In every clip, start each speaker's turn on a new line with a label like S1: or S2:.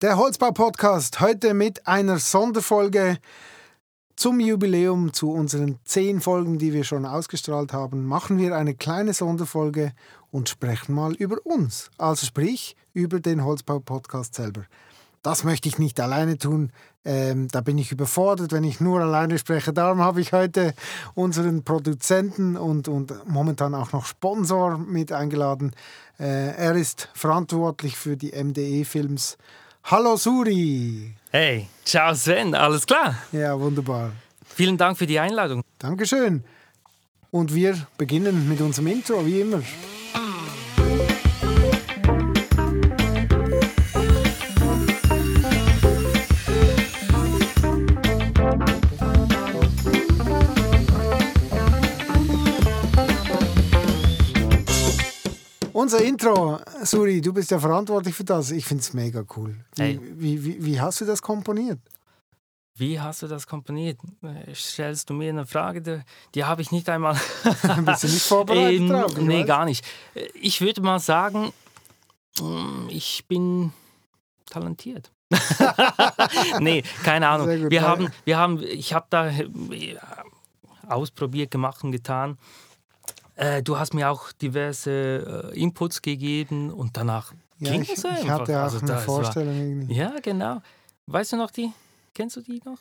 S1: Der Holzbau-Podcast heute mit einer Sonderfolge zum Jubiläum zu unseren zehn Folgen, die wir schon ausgestrahlt haben. Machen wir eine kleine Sonderfolge und sprechen mal über uns. Also sprich über den Holzbau-Podcast selber. Das möchte ich nicht alleine tun. Ähm, da bin ich überfordert, wenn ich nur alleine spreche. Darum habe ich heute unseren Produzenten und, und momentan auch noch Sponsor mit eingeladen. Äh, er ist verantwortlich für die MDE-Films Hallo Suri.
S2: Hey, ciao Sven, alles klar?
S1: Ja, wunderbar.
S2: Vielen Dank für die Einladung.
S1: Dankeschön. Und wir beginnen mit unserem Intro, wie immer. Unser Intro, Suri, du bist ja verantwortlich für das. Ich finde es mega cool. Wie, wie, wie, wie hast du das komponiert?
S2: Wie hast du das komponiert? Äh, Stellst du mir eine Frage, die, die habe ich nicht einmal.
S1: Bist du nicht vorbereitet
S2: Ähm,
S1: drauf?
S2: nee,
S1: weiß.
S2: gar nicht. Äh, Ich würde mal sagen, mm, ich bin talentiert. nee, keine Ahnung.
S1: Gut.
S2: Wir
S1: Ja.
S2: haben, wir haben, ich habe da äh, ausprobiert, gemacht und getan. Äh, du hast mir auch diverse äh, Inputs gegeben und danach
S1: Ja,
S2: ging
S1: ich,
S2: es
S1: ich
S2: einfach.
S1: hatte auch
S2: Also
S1: eine
S2: war-
S1: Vorstellung irgendwie.
S2: Ja, genau. Weißt du noch die? Kennst du die noch?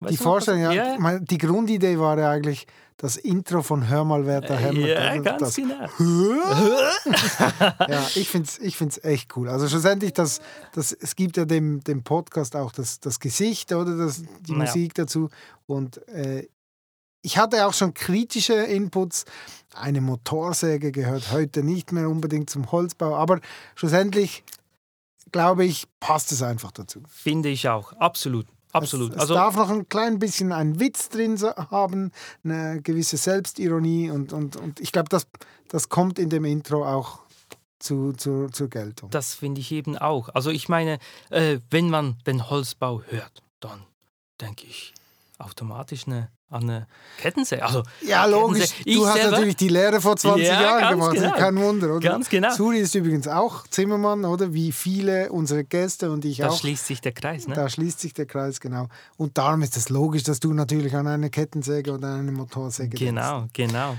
S2: Weißt
S1: Die
S2: du noch, was-
S1: Vorstellung, ja,
S2: ja,
S1: die Grundidee war ja eigentlich das Intro von Hör mal, wer da hämmert.
S2: ja,
S1: oder?
S2: ganz
S1: das,
S2: genau.
S1: ja, ich finde es ich find's echt cool. Also schlussendlich, das, das, es gibt ja dem, dem Podcast auch das, das Gesicht oder das, die
S2: Ja.
S1: Musik dazu. Und äh, ich hatte auch schon kritische Inputs. Eine Motorsäge gehört heute nicht mehr unbedingt zum Holzbau, aber schlussendlich, glaube ich, passt es einfach dazu.
S2: Finde ich auch. Absolut. Absolut.
S1: Es, es
S2: also,
S1: darf noch ein klein bisschen einen Witz drin haben, eine gewisse Selbstironie und, und, und ich glaube, das, das kommt in dem Intro auch zu, zu, zur Geltung.
S2: das finde ich eben auch. Also, ich meine, äh, wenn man den Holzbau hört, dann denke ich automatisch eine, an eine Kettensäge. Also,
S1: Ja, logisch.
S2: Kettensäge.
S1: Du hast
S2: selber-
S1: natürlich die Lehre vor 20
S2: Ja,
S1: Jahren gemacht.
S2: genau.
S1: Kein Wunder, oder?
S2: Ganz genau.
S1: Suri ist übrigens auch Zimmermann, oder? Wie viele unserer Gäste und ich
S2: da
S1: auch.
S2: schließt sich der Kreis. Ne?
S1: Da schließt sich der Kreis, genau. Und darum ist es logisch, dass du natürlich an eine Kettensäge oder eine Motorsäge denkst.
S2: Genau, genau.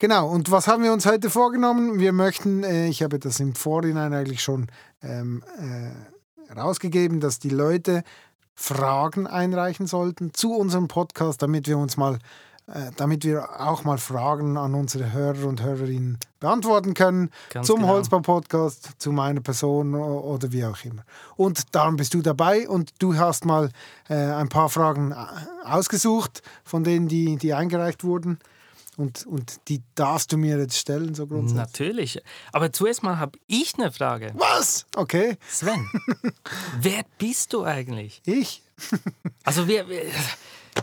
S1: Genau, und was haben wir uns heute vorgenommen? Wir möchten, äh, ich habe das im Vorhinein eigentlich schon ähm, äh, rausgegeben, dass die Leute Fragen einreichen sollten zu unserem Podcast, damit wir uns mal, äh, damit wir auch mal Fragen an unsere Hörer und Hörerinnen beantworten können.
S2: Ganz
S1: zum
S2: genau.
S1: Holzbau-Podcast, zu meiner Person oder wie auch immer. Und darum bist du dabei und du hast mal äh, ein paar Fragen äh, ausgesucht, von denen, die, die eingereicht wurden. Und, und die darfst du mir jetzt stellen, so grundsätzlich.
S2: Natürlich. Aber zuerst mal habe ich eine Frage.
S1: Was? Okay.
S2: Sven, wer bist du eigentlich?
S1: Ich?
S2: Also, wer, wer,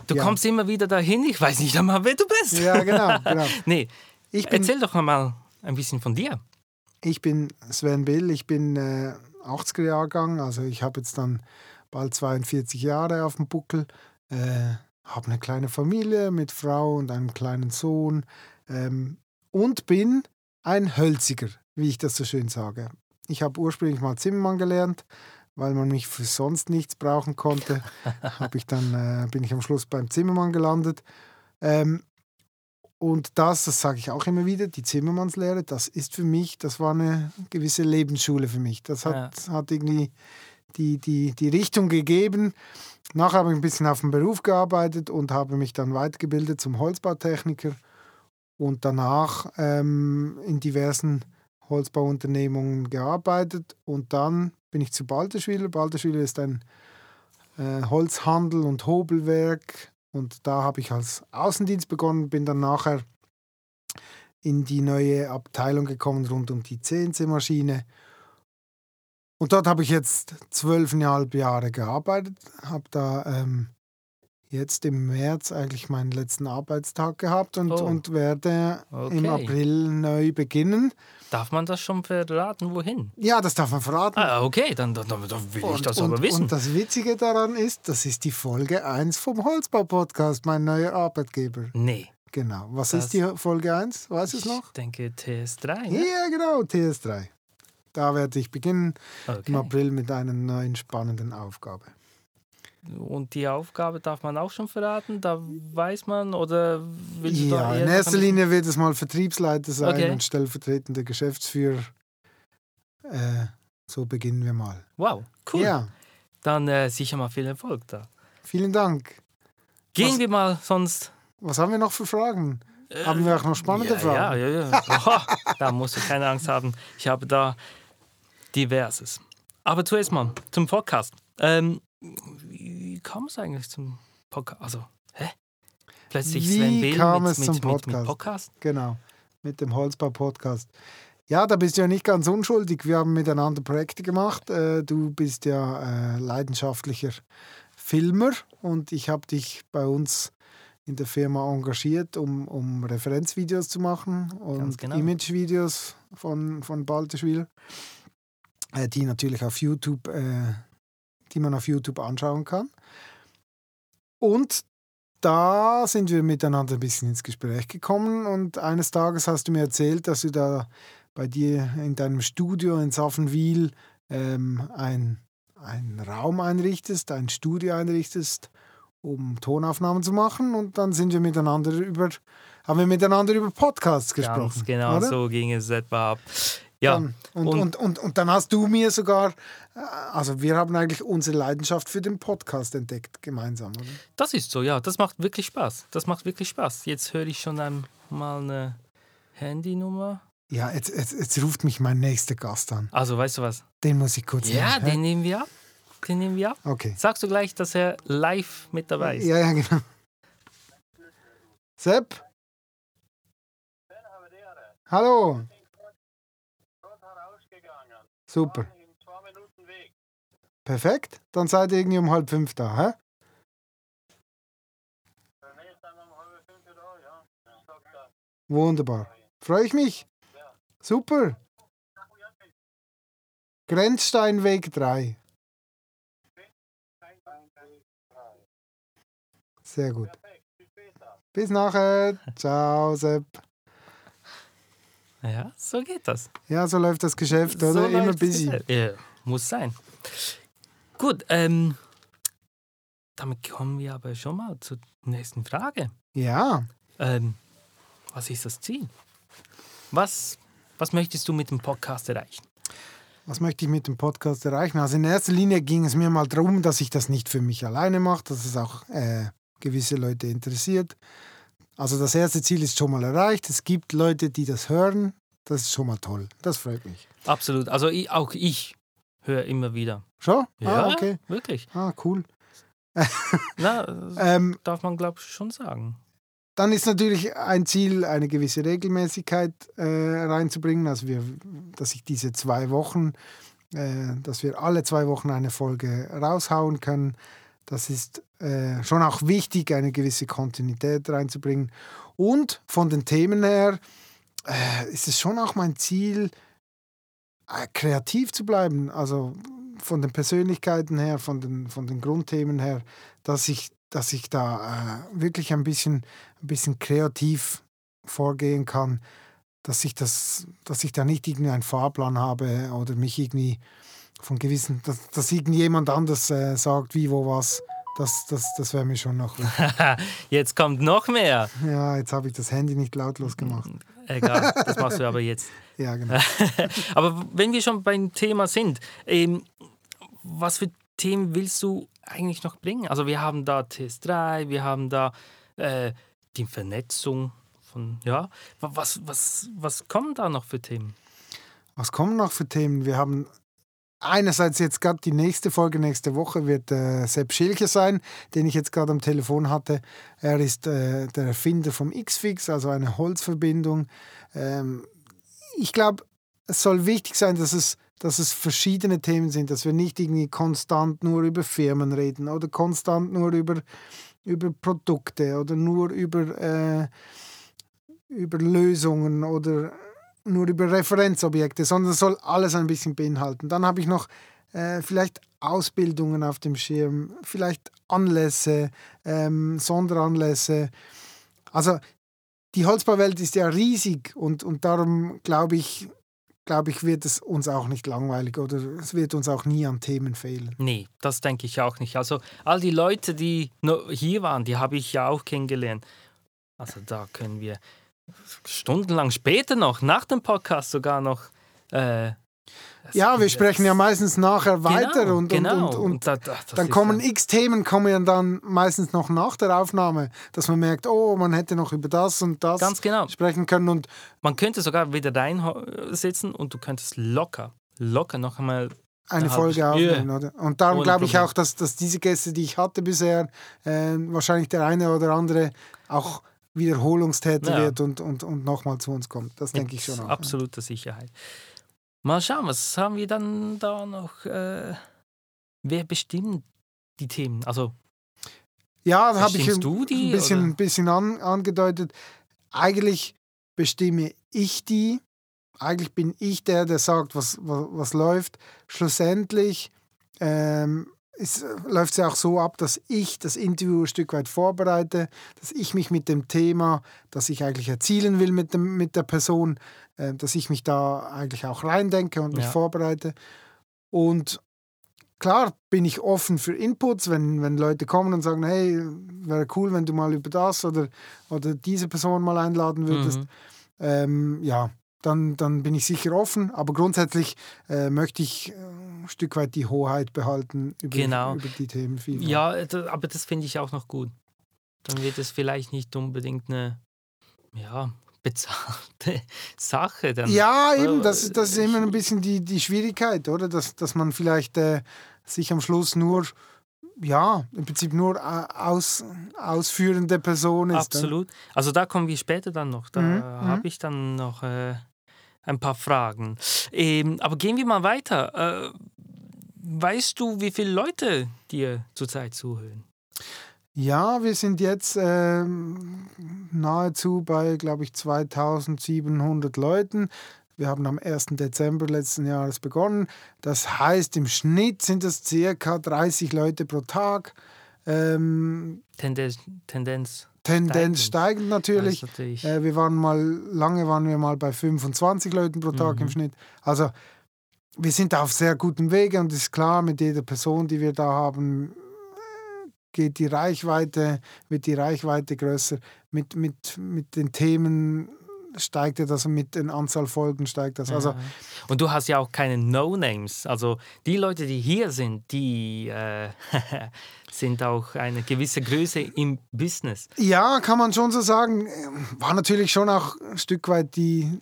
S2: du
S1: Ja.
S2: kommst immer wieder dahin, ich weiß nicht einmal, wer du bist.
S1: Ja, genau. genau.
S2: Nee,
S1: Ich bin,
S2: erzähl doch mal ein bisschen von dir.
S1: ich bin Sven Bill, ich bin äh, 80er-Jahrgang, also ich habe jetzt dann bald 42 Jahre auf dem Buckel. Äh, habe eine kleine Familie mit Frau und einem kleinen Sohn ähm, und bin ein Hölziger, wie ich das so schön sage. Ich habe ursprünglich mal Zimmermann gelernt, weil man mich für sonst nichts brauchen konnte. ich dann, äh, bin ich am Schluss beim Zimmermann gelandet. Ähm, und das, das sage ich auch immer wieder, die Zimmermannslehre, das ist für mich, das war eine gewisse Lebensschule für mich. Das hat, hat irgendwie die, die, die Richtung gegeben. Nachher habe ich ein bisschen auf dem Beruf gearbeitet und habe mich dann weitergebildet zum Holzbautechniker und danach ähm, in diversen Holzbauunternehmungen gearbeitet und dann bin ich zu Balterschwiler. Balterschwiler ist ein äh, Holzhandel und Hobelwerk und da habe ich als Außendienst begonnen, bin dann nachher in die neue Abteilung gekommen rund um die CNC-Maschine und dort habe ich jetzt zwölfeinhalb Jahre gearbeitet, habe da ähm, jetzt im März eigentlich meinen letzten Arbeitstag gehabt und,
S2: Oh.
S1: und werde im
S2: Okay.
S1: April neu beginnen.
S2: Darf man das schon verraten, wohin?
S1: Ja, das darf man verraten.
S2: Ah, okay, dann, dann, dann will ich das
S1: und,
S2: aber wissen.
S1: und das Witzige daran ist, das ist die Folge 1 vom Holzbau-Podcast, mein neuer Arbeitgeber.
S2: nee.
S1: Genau. Was
S2: Das-
S1: ist die Folge 1? Weißt du es noch?
S2: Ich denke TS3. Ne?
S1: Ja, genau, TS3. Da werde ich beginnen
S2: Okay.
S1: im April mit einer neuen spannenden Aufgabe.
S2: Und die Aufgabe darf man auch schon verraten? Da weiß man oder du da
S1: Ja, in erster Linie wird es mal Vertriebsleiter sein
S2: Okay.
S1: und stellvertretender Geschäftsführer. Äh, so beginnen wir mal.
S2: Wow, cool.
S1: Ja,
S2: Dann äh, sicher mal viel Erfolg da.
S1: vielen Dank.
S2: Gehen
S1: Was-
S2: wir mal sonst.
S1: Was haben wir noch für Fragen? Haben wir auch noch spannende
S2: ja,
S1: Fragen?
S2: Ja, ja, ja. Oha, da musst du keine Angst haben. Ich habe da diverses. Aber zuerst mal zum Podcast. Ähm, wie kam es eigentlich zum Podcast? Also, hä? Plötzlich
S1: Wie
S2: Sven Will
S1: kam
S2: mit,
S1: es
S2: mit,
S1: zum
S2: mit, mit
S1: Podcast?
S2: Podcast?
S1: Genau, mit dem Holzbau-Podcast. Ja, da bist du ja nicht ganz unschuldig. Wir haben miteinander Projekte gemacht. Äh, Du bist ja äh, leidenschaftlicher Filmer und ich habe dich bei uns in der Firma engagiert, um, um Referenzvideos zu machen und
S2: genau.
S1: Imagevideos von, von Balterschwil, äh, die natürlich auf YouTube, äh, die man auf YouTube anschauen kann. Und da sind wir miteinander ein bisschen ins Gespräch gekommen und eines Tages hast du mir erzählt, dass du da bei dir in deinem Studio in Saffenwil ähm, ein, einen Raum einrichtest, ein Studio einrichtest, um Tonaufnahmen zu machen und dann sind wir miteinander über, haben wir miteinander über Podcasts gesprochen.
S2: Ganz genau
S1: oder?
S2: so ging es etwa ab. Ja,
S1: Dann, und,
S2: und-
S1: und, und, und dann hast du mir sogar, äh, also wir haben eigentlich unsere Leidenschaft für den Podcast entdeckt, gemeinsam, oder?
S2: das ist so, ja. Das macht wirklich Spaß. Das macht wirklich Spaß. Jetzt höre ich schon einmal eine Handynummer.
S1: Ja, jetzt, jetzt, jetzt ruft mich mein nächster Gast an.
S2: Also, weißt du was?
S1: Den muss ich kurz
S2: Ja,
S1: nehmen,
S2: den nehmen wir ab. Den nehmen wir ab.
S1: Okay.
S2: Sagst du gleich, dass er live mit dabei ist?
S1: Ja, ja, genau. Sepp? Hallo. Super. Perfekt. Dann seid ihr irgendwie um halb fünf da, hä? Wunderbar. Freue ich mich. Super. Grenzsteinweg 3. Sehr gut. Bis nachher. Ciao, Sepp.
S2: Ja, so geht das.
S1: Ja, so läuft das Geschäft, oder?
S2: So
S1: Immer
S2: läuft es
S1: busy.
S2: Ja, muss sein. Gut, ähm, damit kommen wir aber schon mal zur nächsten Frage.
S1: Ja,
S2: Ähm, was ist das Ziel? Was, was möchtest du mit dem Podcast erreichen?
S1: was möchte ich mit dem Podcast erreichen? Also in erster Linie ging es mir mal darum, dass ich das nicht für mich alleine mache, dass es auch äh, gewisse Leute interessiert. Also das erste Ziel ist schon mal erreicht. Es gibt Leute, die das hören. Das ist schon mal toll. Das freut mich.
S2: Absolut. Also ich, auch ich höre immer wieder.
S1: Schon?
S2: Ja,
S1: Ah, okay.
S2: wirklich.
S1: Ah, cool.
S2: Na,
S1: Ähm,
S2: darf man, glaube ich, schon sagen.
S1: Dann ist natürlich ein Ziel, eine gewisse Regelmäßigkeit äh, reinzubringen. Also wir, dass ich diese zwei Wochen, äh, dass wir alle zwei Wochen eine Folge raushauen können. Das ist äh, schon auch wichtig, eine gewisse Kontinuität reinzubringen. Und von den Themen her äh, ist es schon auch mein Ziel, äh, kreativ zu bleiben. Also von den Persönlichkeiten her, von den, von den Grundthemen her, dass ich, dass ich da äh, wirklich ein bisschen, ein bisschen kreativ vorgehen kann, dass ich, das, dass ich da nicht irgendwie einen Fahrplan habe oder mich irgendwie von gewissen, dass, dass irgendjemand anders äh, sagt, wie, wo, was. Das, das, das wäre mir schon noch.
S2: Jetzt kommt noch mehr.
S1: Ja, jetzt habe ich das Handy nicht lautlos gemacht.
S2: Egal, das machst du aber jetzt.
S1: Ja, genau.
S2: Aber wenn wir schon beim Thema sind, ähm, was für Themen willst du eigentlich noch bringen? Also wir haben da TS3, wir haben da äh, die Vernetzung von, ja, Wa- was, was, was kommen da noch für Themen?
S1: Was kommen noch für Themen? Wir haben einerseits jetzt gerade die nächste Folge nächste Woche wird äh, Sepp Schilcher sein, den ich jetzt gerade am Telefon hatte. Er ist äh, der Erfinder vom X-Fix, also eine Holzverbindung. Ähm, ich glaube, es soll wichtig sein, dass es, dass es verschiedene Themen sind, dass wir nicht irgendwie konstant nur über Firmen reden oder konstant nur über, über Produkte oder nur über, äh, über Lösungen oder nur über Referenzobjekte, sondern soll alles ein bisschen beinhalten. Dann habe ich noch äh, vielleicht Ausbildungen auf dem Schirm, vielleicht Anlässe, ähm, Sonderanlässe. Also die Holzbauwelt ist ja riesig und, und darum glaube ich, glaube ich, wird es uns auch nicht langweilig oder es wird uns auch nie an Themen fehlen.
S2: Nee, das denke ich auch nicht. Also all die Leute, die hier waren, die habe ich ja auch kennengelernt. Also da können wir stundenlang später noch, nach dem Podcast sogar noch. Äh,
S1: ja, wir sprechen ja meistens nachher weiter genau, und, genau. und, und, und da, da, dann kommen ja. x Themen, kommen dann meistens noch nach der Aufnahme, dass man merkt, oh, man hätte noch über das und das
S2: Ganz genau.
S1: sprechen können. Und
S2: man könnte sogar wieder reinsitzen und du könntest locker, locker noch einmal
S1: eine Folge aufnehmen, oder? Und darum glaube ich auch, dass, dass diese Gäste, die ich hatte bisher, äh, wahrscheinlich der eine oder andere auch Wiederholungstäter ja. wird und, und, und nochmal zu uns kommt. Das denke ich schon auch.
S2: Absolute Sicherheit. Mal schauen, was haben wir dann da noch? Äh, wer bestimmt die Themen? Also
S1: ja, da habe ich ein, die, ein bisschen, ein bisschen an, angedeutet. Eigentlich bestimme ich die. Eigentlich bin ich der, der sagt, was, was, was läuft. Schlussendlich ähm, es äh, läuft es ja auch so ab, dass ich das Interview ein Stück weit vorbereite, dass ich mich mit dem Thema, das ich eigentlich erzielen will mit, dem, mit der Person, äh, dass ich mich da eigentlich auch reindenke und mich ja. vorbereite. Und klar bin ich offen für Inputs, wenn, wenn Leute kommen und sagen, hey, wäre cool, wenn du mal über das oder, oder diese Person mal einladen würdest. Mhm. Ähm, ja, dann, dann bin ich sicher offen. Aber grundsätzlich äh, möchte ich äh, ein Stück weit die Hoheit behalten über, genau. über die Themen.
S2: Vielfalt. Ja, aber das finde ich auch noch gut. Dann wird es vielleicht nicht unbedingt eine ja, bezahlte Sache. Dann.
S1: Ja, eben, das, das ist immer ein bisschen die, die Schwierigkeit, oder? Dass, dass man vielleicht äh, sich am Schluss nur ja, im Prinzip nur äh, aus, ausführende Person ist.
S2: Absolut. Also da kommen wir später dann noch. Da mhm. habe mhm. ich dann noch äh, ein paar Fragen. Ähm, aber gehen wir mal weiter. Äh, weißt du, wie viele Leute dir zurzeit zuhören?
S1: Ja, wir sind jetzt äh, nahezu bei, glaube ich, 2700 Leuten. Wir haben am 1. Dezember letzten Jahres begonnen. Das heißt, im Schnitt sind es circa 30 Leute pro Tag. Ähm,
S2: Tendenz, Tendenz
S1: Tendenz steigend natürlich. natürlich. Äh, wir waren mal, lange waren wir mal bei 25 Leuten pro Tag mhm. im Schnitt. Also wir sind auf sehr gutem Wege und es ist klar, mit jeder Person, die wir da haben, geht die Reichweite, wird die Reichweite größer. Mit, mit, mit den Themen steigt das, also mit den Anzahl Folgen steigt das. Also,
S2: Und du hast ja auch keine No-Names. Also die Leute, die hier sind, die äh, sind auch eine gewisse Größe im Business.
S1: Ja, kann man schon so sagen. War natürlich schon auch ein Stück weit die,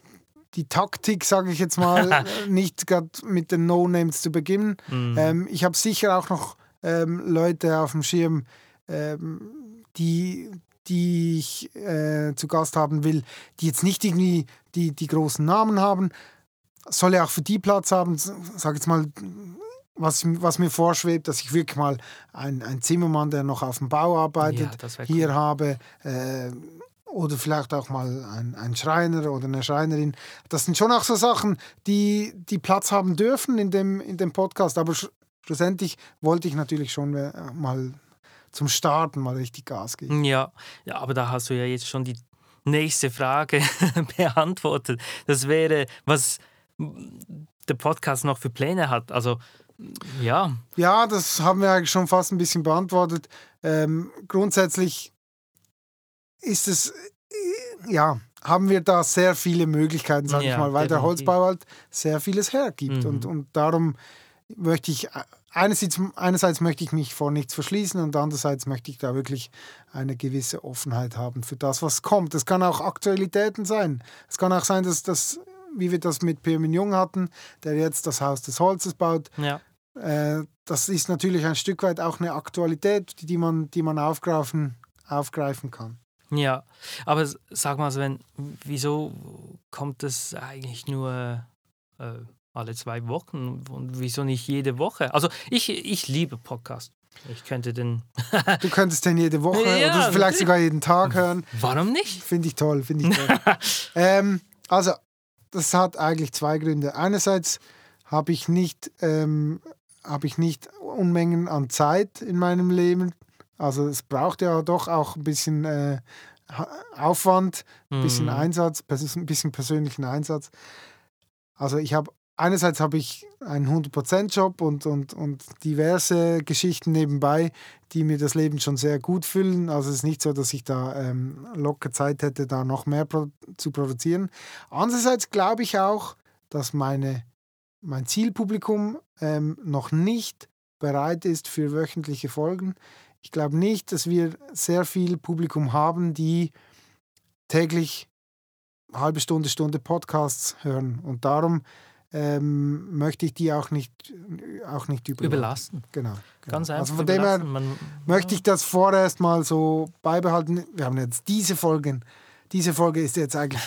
S1: die Taktik, sage ich jetzt mal, nicht gerade mit den No-Names zu beginnen. Mhm. Ähm, ich habe sicher auch noch ähm, Leute auf dem Schirm, ähm, die, die ich äh, zu Gast haben will, die jetzt nicht irgendwie die, die großen Namen haben. Soll ja auch für die Platz haben, sag jetzt mal, was, was mir vorschwebt, dass ich wirklich mal einen Zimmermann, der noch auf dem Bau arbeitet, ja, hier cool. habe. Äh, oder vielleicht auch mal ein, ein, Schreiner oder eine Schreinerin. Das sind schon auch so Sachen, die, die Platz haben dürfen in dem, in dem Podcast. Aber sch schlussendlich wollte ich natürlich schon äh, mal zum Starten mal richtig Gas geben.
S2: Ja, ja aber da hast du ja jetzt schon die nächste Frage beantwortet. Das wäre, was der Podcast noch für Pläne hat. Also ja.
S1: Ja, das haben wir eigentlich schon fast ein bisschen beantwortet. Ähm, grundsätzlich ist es, äh, ja, haben wir da sehr viele Möglichkeiten, sage ja, ich mal, weil definitiv. der Holzbau halt sehr vieles hergibt. Mhm. Und, und darum möchte ich einerseits, einerseits möchte ich mich vor nichts verschließen und andererseits möchte ich da wirklich eine gewisse Offenheit haben für das, was kommt. Es kann auch Aktualitäten sein. Es kann auch sein, dass das, wie wir das mit Pirmin Jung hatten, der jetzt das Haus des Holzes baut. Ja. Äh, das ist natürlich ein Stück weit auch eine Aktualität, die man, die man aufgreifen, aufgreifen kann.
S2: Ja, aber sag mal, Sven, wieso kommt es eigentlich nur äh, alle zwei Wochen und wieso nicht jede Woche? Also ich, ich liebe Podcast. Ich könnte den.
S1: du könntest den jede Woche ja, oder vielleicht sogar jeden Tag hören.
S2: Warum nicht?
S1: Finde ich toll, finde ich toll. ähm, also, das hat eigentlich zwei Gründe. Einerseits habe ich nicht, ähm, habe ich nicht Unmengen an Zeit in meinem Leben. Also es braucht ja doch auch ein bisschen äh, Aufwand, ein bisschen mm. Einsatz, ein bisschen persönlichen Einsatz. also ich habe einerseits habe ich einen 100%-Job und, und, und diverse Geschichten nebenbei, die mir das Leben schon sehr gut füllen. Also es ist nicht so, dass ich da ähm, locker Zeit hätte, da noch mehr pro zu produzieren. Andererseits glaube ich auch, dass meine, mein Zielpublikum ähm, noch nicht bereit ist für wöchentliche Folgen. Ich glaube nicht, dass wir sehr viel Publikum haben, die täglich halbe Stunde, Stunde Podcasts hören. Und darum ähm, möchte ich die auch nicht, auch nicht
S2: überlassen.
S1: Genau,
S2: genau. Ganz einfach.
S1: Also von dem her möchte ich das vorerst mal so beibehalten. Wir haben jetzt diese Folgen. Diese Folge ist jetzt eigentlich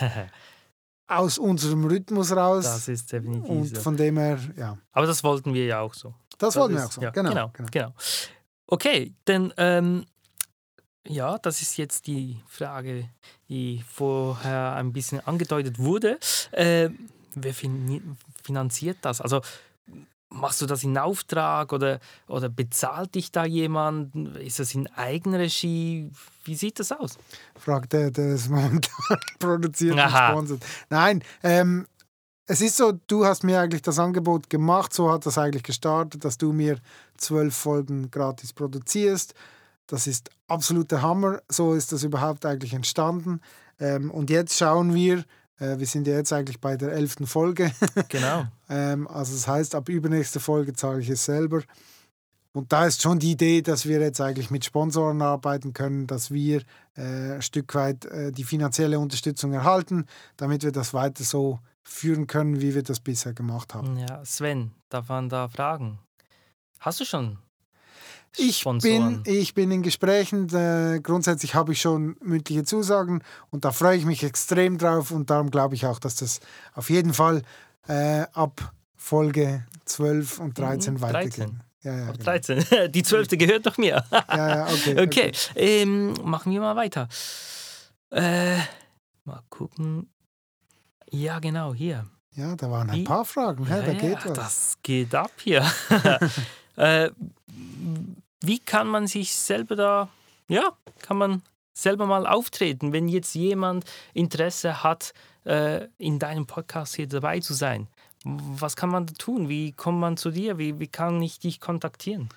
S1: aus unserem Rhythmus raus.
S2: Das ist definitiv
S1: Und so. von dem her, ja.
S2: Aber das wollten wir ja auch so.
S1: Das, das wollten ist, wir auch so,
S2: ja,
S1: genau,
S2: genau, genau. genau. Okay, denn ähm, ja, das ist jetzt die Frage, die vorher ein bisschen angedeutet wurde. Äh, wer finanziert das? Also machst du das in Auftrag oder, oder bezahlt dich da jemand? Ist das in Eigenregie? Wie sieht das aus?
S1: Fragt der, der es momentan produziert und sponsert. Nein, ähm, es ist so, du hast mir eigentlich das Angebot gemacht, so hat das eigentlich gestartet, dass du mir zwölf Folgen gratis produzierst. Das ist absoluter Hammer. So ist das überhaupt eigentlich entstanden. Ähm, und jetzt schauen wir, äh, wir sind ja jetzt eigentlich bei der elften Folge.
S2: Genau.
S1: ähm, also das heißt, ab übernächste Folge zahle ich es selber. Und da ist schon die Idee, dass wir jetzt eigentlich mit Sponsoren arbeiten können, dass wir äh, ein Stück weit äh, die finanzielle Unterstützung erhalten, damit wir das weiter so führen können, wie wir das bisher gemacht haben.
S2: Ja, Sven, darf man da fragen? Hast du schon
S1: ich bin, ich bin in Gesprächen. Äh, grundsätzlich habe ich schon mündliche Zusagen und da freue ich mich extrem drauf und darum glaube ich auch, dass das auf jeden Fall äh, ab Folge 12 und 13 mhm, weitergeht.
S2: Ja, ja, genau. 13. Die 12. gehört doch mir.
S1: ja, ja, okay.
S2: Okay, okay. Ähm, machen wir mal weiter. Äh, mal gucken. Ja, genau, hier.
S1: Ja, da waren ein paar Fragen. Ja, da geht was.
S2: Das geht ab hier. äh, wie kann man sich selber da, ja, kann man selber mal auftreten, wenn jetzt jemand Interesse hat, äh, in deinem Podcast hier dabei zu sein? Was kann man da tun? Wie kommt man zu dir? Wie, wie kann ich dich kontaktieren?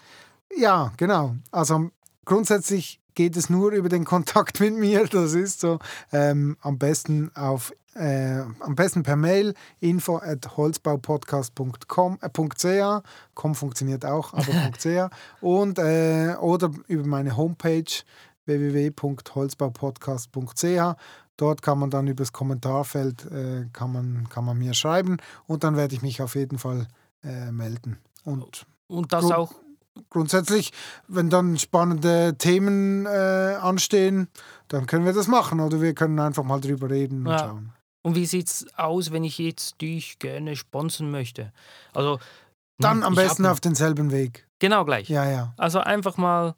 S1: Ja, genau. Also grundsätzlich geht es nur über den Kontakt mit mir. Das ist so. Ähm, am besten auf äh, am besten per Mail info at holzbaupodcast.com äh, com funktioniert auch, aber .ch und äh, oder über meine Homepage www.holzbaupodcast.ch Dort kann man dann über das Kommentarfeld äh, kann man, kann man mir schreiben und dann werde ich mich auf jeden Fall äh, melden. Und,
S2: und das auch
S1: grundsätzlich, wenn dann spannende Themen äh, anstehen, dann können wir das machen oder wir können einfach mal drüber reden und ja. schauen.
S2: Und wie sieht es aus, wenn ich jetzt dich gerne sponsern möchte? Also
S1: dann hm, am besten auf denselben Weg.
S2: Genau gleich.
S1: Ja, ja.
S2: Also einfach mal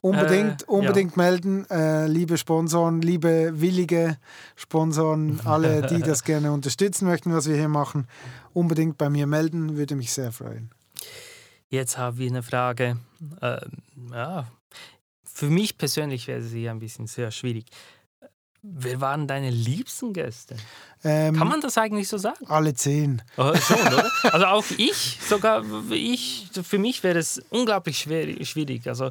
S1: Unbedingt, äh, unbedingt ja. melden, äh, liebe Sponsoren, liebe willige Sponsoren, alle, die das gerne unterstützen möchten, was wir hier machen, unbedingt bei mir melden, würde mich sehr freuen.
S2: Jetzt haben wir eine Frage. Äh, ja, für mich persönlich wäre sie ein bisschen sehr schwierig. Wer waren deine liebsten Gäste? Ähm, Kann man das eigentlich so sagen?
S1: Alle zehn.
S2: Oh, schon, oder? Also auch ich, sogar ich, für mich wäre es unglaublich schwer, schwierig. Also,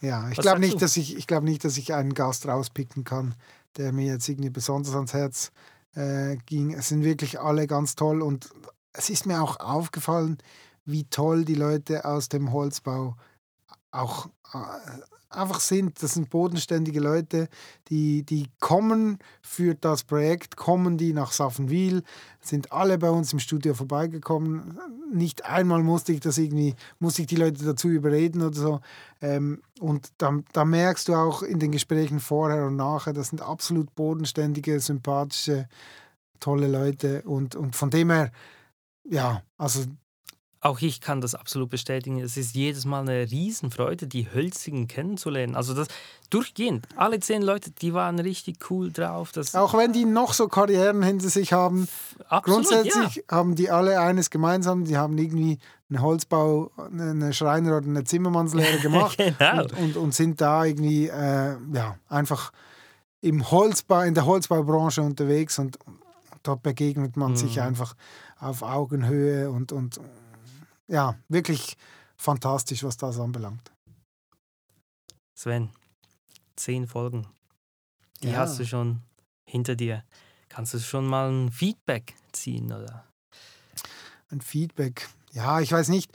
S1: ja, ich glaube nicht, dass ich, ich glaube nicht, dass ich einen Gast rauspicken kann, der mir jetzt irgendwie besonders ans Herz äh, ging. Es sind wirklich alle ganz toll und es ist mir auch aufgefallen, wie toll die Leute aus dem Holzbau auch äh, einfach sind. Das sind bodenständige Leute, die, die kommen für das Projekt, kommen die nach Saffenwil, sind alle bei uns im Studio vorbeigekommen. Nicht einmal musste ich das irgendwie, musste ich die Leute dazu überreden oder so. Ähm, und da, da merkst du auch in den Gesprächen vorher und nachher, das sind absolut bodenständige, sympathische, tolle Leute. Und, und von dem her, ja, also
S2: auch ich kann das absolut bestätigen. Es ist jedes Mal eine Riesenfreude, die Hölzigen kennenzulernen. Also das durchgehend. Alle zehn Leute, die waren richtig cool drauf.
S1: Auch wenn die noch so Karrieren hinter sich haben, absolut, grundsätzlich ja. haben die alle eines gemeinsam. Die haben irgendwie einen Holzbau, eine Schreiner- oder eine Zimmermannslehre gemacht genau. und, und, und, sind da irgendwie äh, ja, einfach im Holzbau, in der Holzbaubranche unterwegs und dort begegnet man sich
S2: Mhm.
S1: einfach auf Augenhöhe und, und ja, wirklich fantastisch, was das anbelangt.
S2: Sven, zehn Folgen. Die
S1: Ja.
S2: hast du schon hinter dir. Kannst du schon mal ein Feedback ziehen, oder?
S1: Ein Feedback. Ja, ich weiß nicht.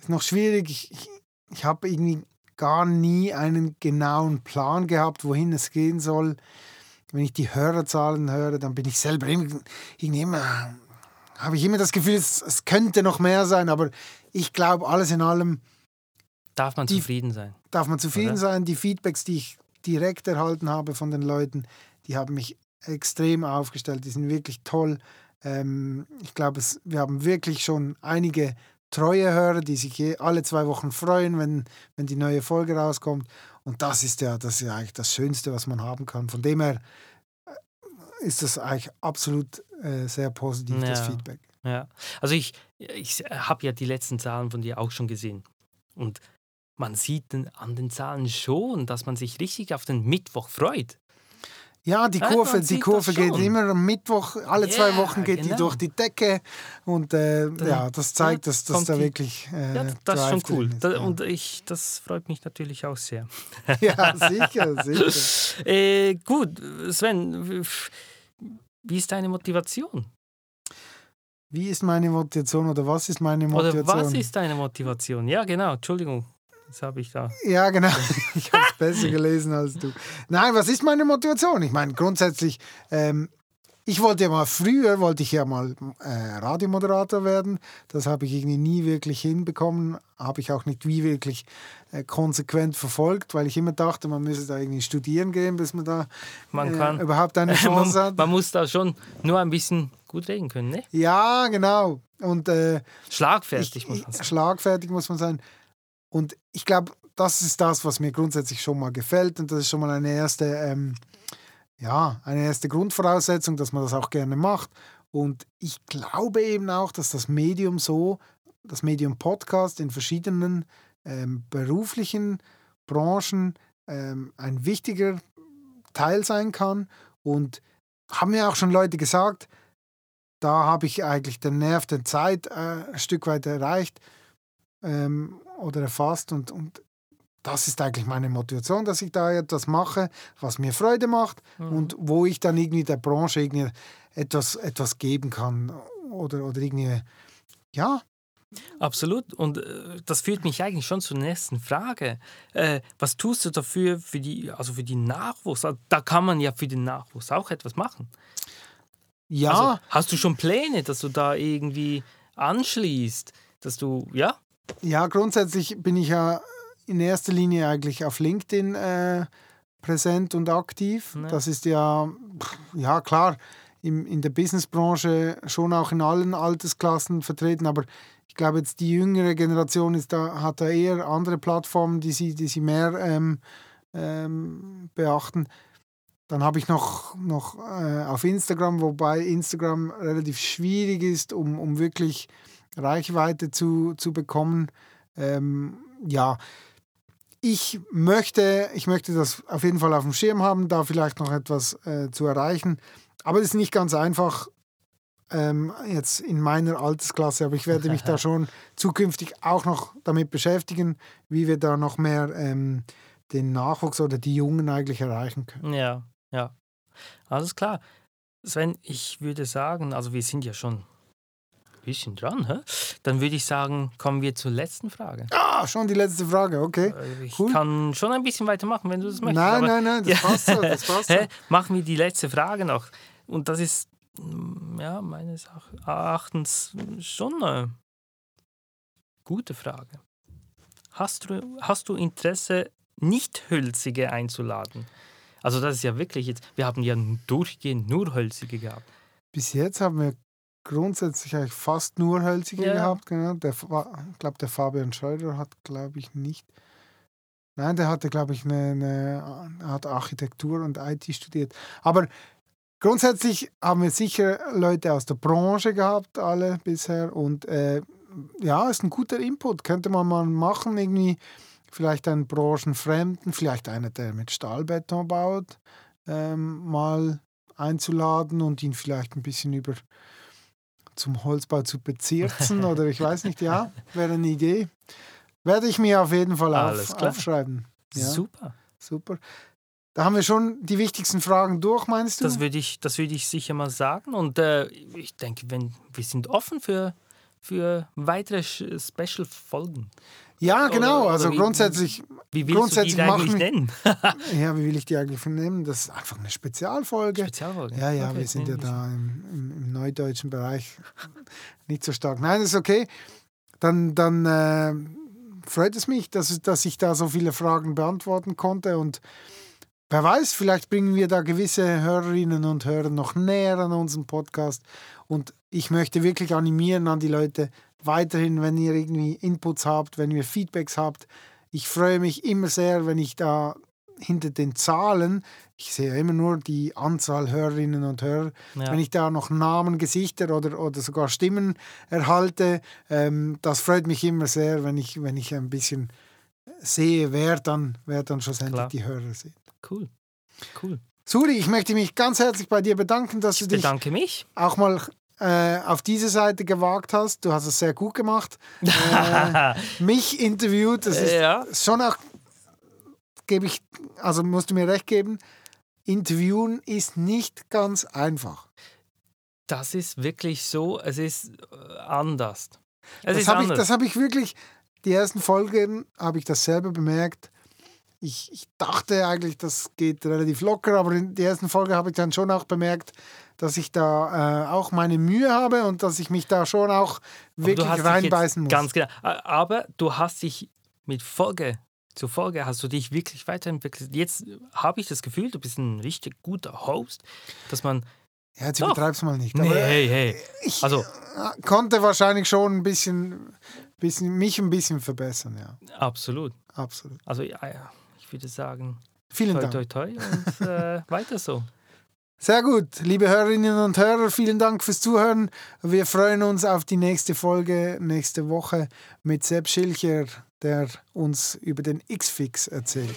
S1: Ist noch schwierig. Ich, ich, ich habe irgendwie gar nie einen genauen Plan gehabt, wohin es gehen soll. Wenn ich die Hörerzahlen höre, dann bin ich selber irgendwie immer, habe ich immer das Gefühl, es, es könnte noch mehr sein, aber ich glaube, alles in allem
S2: Darf man
S1: Die-
S2: zufrieden sein?
S1: darf man zufrieden
S2: Oder?
S1: sein. Die Feedbacks, die ich direkt erhalten habe von den Leuten, die haben mich extrem aufgestellt. Die sind wirklich toll. Ähm, ich glaube, es- wir haben wirklich schon einige treue Hörer, die sich je, alle zwei Wochen freuen, wenn, wenn die neue Folge rauskommt. Und das ist ja, das ist ja eigentlich das Schönste, was man haben kann. Von dem her ist das eigentlich absolut äh, sehr positiv, das
S2: Ja.
S1: Feedback.
S2: Ja. Also ich, ich habe ja die letzten Zahlen von dir auch schon gesehen. Und man sieht an den Zahlen schon, dass man sich richtig auf den Mittwoch freut.
S1: Ja, die Kurve, die Kurve
S2: das
S1: geht immer am Mittwoch, alle zwei
S2: Ja,
S1: Wochen geht
S2: genau.
S1: die durch die Decke und äh,
S2: Dann-
S1: ja, das zeigt, dass das da wirklich äh,
S2: Ja, das ist schon cool.
S1: ist, ja.
S2: Und ich, das freut mich natürlich auch sehr.
S1: ja, sicher, sicher.
S2: Äh, gut, Sven, wie ist deine Motivation?
S1: Wie ist meine Motivation oder was ist meine Motivation?
S2: Oder was ist deine Motivation? Ja, genau, Entschuldigung. Das habe ich da.
S1: Ja, genau. Ich habe es besser gelesen als du. Nein, was ist meine Motivation? Ich meine, grundsätzlich, ähm, ich wollte ja mal früher, wollte ich ja mal äh, Radiomoderator werden. Das habe ich irgendwie nie wirklich hinbekommen. Habe ich auch nicht wie wirklich äh, konsequent verfolgt, weil ich immer dachte, man müsse da irgendwie studieren gehen, bis man da
S2: Man
S1: äh,
S2: kann.
S1: überhaupt eine Chance
S2: man,
S1: hat.
S2: man muss da schon nur ein bisschen gut reden können, ne?
S1: Ja, genau. Und äh,
S2: Schlagfertig
S1: ich,
S2: muss man sagen.
S1: schlagfertig muss man sein. Und ich glaube, das ist das, was mir grundsätzlich schon mal gefällt. Und das ist schon mal eine erste, ähm, ja, eine erste Grundvoraussetzung, dass man das auch gerne macht. Und ich glaube eben auch, dass das Medium so, das Medium Podcast in verschiedenen ähm, beruflichen Branchen ähm, ein wichtiger Teil sein kann. Und haben mir auch schon Leute gesagt, da habe ich eigentlich den Nerv der Zeit äh, ein Stück weit erreicht ähm, oder erfasst und, und das ist eigentlich meine Motivation, dass ich da etwas mache, was mir Freude macht
S2: Mhm.
S1: und wo ich dann irgendwie der Branche irgendwie etwas, etwas geben kann oder, oder irgendwie, ja,
S2: Absolut. Und äh, das führt mich eigentlich schon zur nächsten Frage. Äh, was tust du dafür für die, also für die Nachwuchs? Also, Da kann man ja für den Nachwuchs auch etwas machen.
S1: ja,
S2: Also, hast du schon Pläne, dass du da irgendwie anschließt? Dass du, ja?
S1: Ja, grundsätzlich bin ich ja in erster Linie eigentlich auf LinkedIn äh, präsent und aktiv.
S2: Ja.
S1: Das ist ja, ja klar, im, in der Businessbranche schon auch in allen Altersklassen vertreten, aber ich glaube jetzt die jüngere Generation ist da, hat da eher andere Plattformen, die sie, die sie mehr ähm, ähm, beachten. Dann habe ich noch, noch äh, auf Instagram, wobei Instagram relativ schwierig ist, um, um wirklich Reichweite zu, zu bekommen. Ähm, ja, ich möchte, ich möchte das auf jeden Fall auf dem Schirm haben, da vielleicht noch etwas äh, zu erreichen. Aber es ist nicht ganz einfach ähm, jetzt in meiner Altersklasse, aber ich werde mich da schon zukünftig auch noch damit beschäftigen, wie wir da noch mehr ähm, den Nachwuchs oder die Jungen eigentlich erreichen können.
S2: Ja, ja. Alles klar. Sven, ich würde sagen, also wir sind ja schon bisschen dran, hä? dann würde ich sagen, kommen wir zur letzten Frage.
S1: Ah, schon die letzte Frage, okay.
S2: Äh, Ich
S1: cool.
S2: kann schon ein bisschen weitermachen, wenn du das möchtest.
S1: Nein, nein, nein, das
S2: Ja.
S1: passt so, das passt so.
S2: Machen wir die letzte Frage noch. Und das ist, mm, ja, meines Ach- Erachtens schon eine gute Frage. Hast du, hast du Interesse, Nicht-Hölzige einzuladen? Also das ist ja wirklich jetzt, wir haben ja durchgehend nur Hölzige gehabt.
S1: Bis jetzt haben wir grundsätzlich eigentlich fast nur Hölzige
S2: Ja.
S1: gehabt. Genau. Der, ich glaube, der Fabian Schreuder hat, glaube ich, nicht. Nein, der hatte, glaube ich, eine, eine hat Architektur und IT studiert. Aber grundsätzlich haben wir sicher Leute aus der Branche gehabt, alle bisher. Und äh, ja, ist ein guter Input. Könnte man mal machen, irgendwie vielleicht einen Branchenfremden, vielleicht einer, der mit Stahlbeton baut, ähm, mal einzuladen und ihn vielleicht ein bisschen über zum Holzbau zu bezirzen oder ich weiß nicht, ja, wäre eine Idee. Werde ich mir auf jeden Fall auf, aufschreiben. Ja,
S2: super.
S1: Super. Da haben wir schon die wichtigsten Fragen durch, meinst du?
S2: Das würde ich, das würde ich sicher mal sagen. Und äh, ich denke, wenn, wir sind offen für, für weitere Special-Folgen.
S1: Ja, genau. Also wie, grundsätzlich.
S2: Wie willst grundsätzlich du die eigentlich nennen?
S1: ja, wie will ich die eigentlich nennen? Das ist einfach eine Spezialfolge.
S2: Spezialfolge.
S1: Ja, ja, okay, wir sind ja da im, im, im, neudeutschen Bereich nicht so stark. Nein, das ist okay. Dann, dann äh, freut es mich, dass, dass ich da so viele Fragen beantworten konnte und Wer weiß, vielleicht bringen wir da gewisse Hörerinnen und Hörer noch näher an unseren Podcast. Und ich möchte wirklich animieren an die Leute, weiterhin, wenn ihr irgendwie Inputs habt, wenn ihr Feedbacks habt. Ich freue mich immer sehr, wenn ich da hinter den Zahlen, ich sehe immer nur die Anzahl Hörerinnen und Hörer, ja. wenn ich da noch Namen, Gesichter oder, oder sogar Stimmen erhalte, ähm, das freut mich immer sehr, wenn ich, wenn ich ein bisschen sehe, wer dann, wer dann schlussendlich Klar. die Hörer sind.
S2: Cool. Cool.
S1: Suri, ich möchte mich ganz herzlich bei dir bedanken, dass
S2: ich
S1: du dich
S2: bedanke mich.
S1: auch mal äh, auf diese Seite gewagt hast. Du hast es sehr gut gemacht. Äh, mich interviewt. Das ist ja. schon auch, gebe ich, also musst du mir recht geben, interviewen ist nicht ganz einfach.
S2: Das ist wirklich so, es ist äh, anders.
S1: Es das habe ich, hab ich wirklich, die ersten Folgen habe ich das selber bemerkt ich, ich dachte eigentlich, das geht relativ locker, aber in der ersten Folge habe ich dann schon auch bemerkt, dass ich da äh, auch meine Mühe habe und dass ich mich da schon auch wirklich reinbeißen muss.
S2: Ganz genau. Aber du hast dich mit Folge zu Folge hast du dich wirklich weiterentwickelt. Jetzt habe ich das Gefühl, du bist ein richtig guter Host, dass man
S1: ja, jetzt übertreib's mal nicht.
S2: Nee, hey, hey.
S1: Ich also, konnte wahrscheinlich schon ein bisschen, bisschen, mich ein bisschen verbessern, ja.
S2: Absolut.
S1: Absolut.
S2: Also, ja, ja ich würde sagen,
S1: vielen
S2: toi,
S1: Dank.
S2: Toi, toi und äh, weiter so.
S1: Sehr gut, liebe Hörerinnen und Hörer, vielen Dank fürs Zuhören. Wir freuen uns auf die nächste Folge nächste Woche mit Sepp Schilcher, der uns über den X-Fix erzählt.